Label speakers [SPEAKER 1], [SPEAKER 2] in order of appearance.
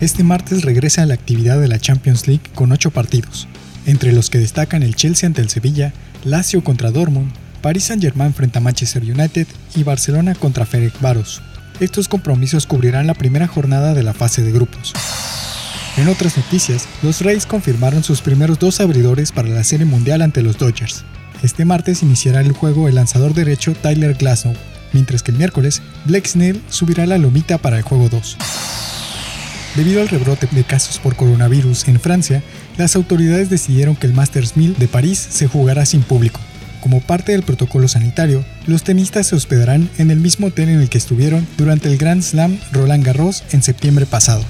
[SPEAKER 1] este martes regresa a la actividad de la Champions League con 8 partidos, entre los que destacan el Chelsea ante el Sevilla, Lazio contra Dortmund, Paris Saint-Germain frente a Manchester United y Barcelona contra Varos. Estos compromisos cubrirán la primera jornada de la fase de grupos. En otras noticias, los Rays confirmaron sus primeros dos abridores para la Serie Mundial ante los Dodgers. Este martes iniciará el juego el lanzador derecho Tyler Glasnow, mientras que el miércoles Blake Snell subirá la lomita para el juego 2. Debido al rebrote de casos por coronavirus en Francia, las autoridades decidieron que el Masters 1000 de París se jugará sin público. Como parte del protocolo sanitario, los tenistas se hospedarán en el mismo hotel en el que estuvieron durante el Grand Slam Roland Garros en septiembre pasado.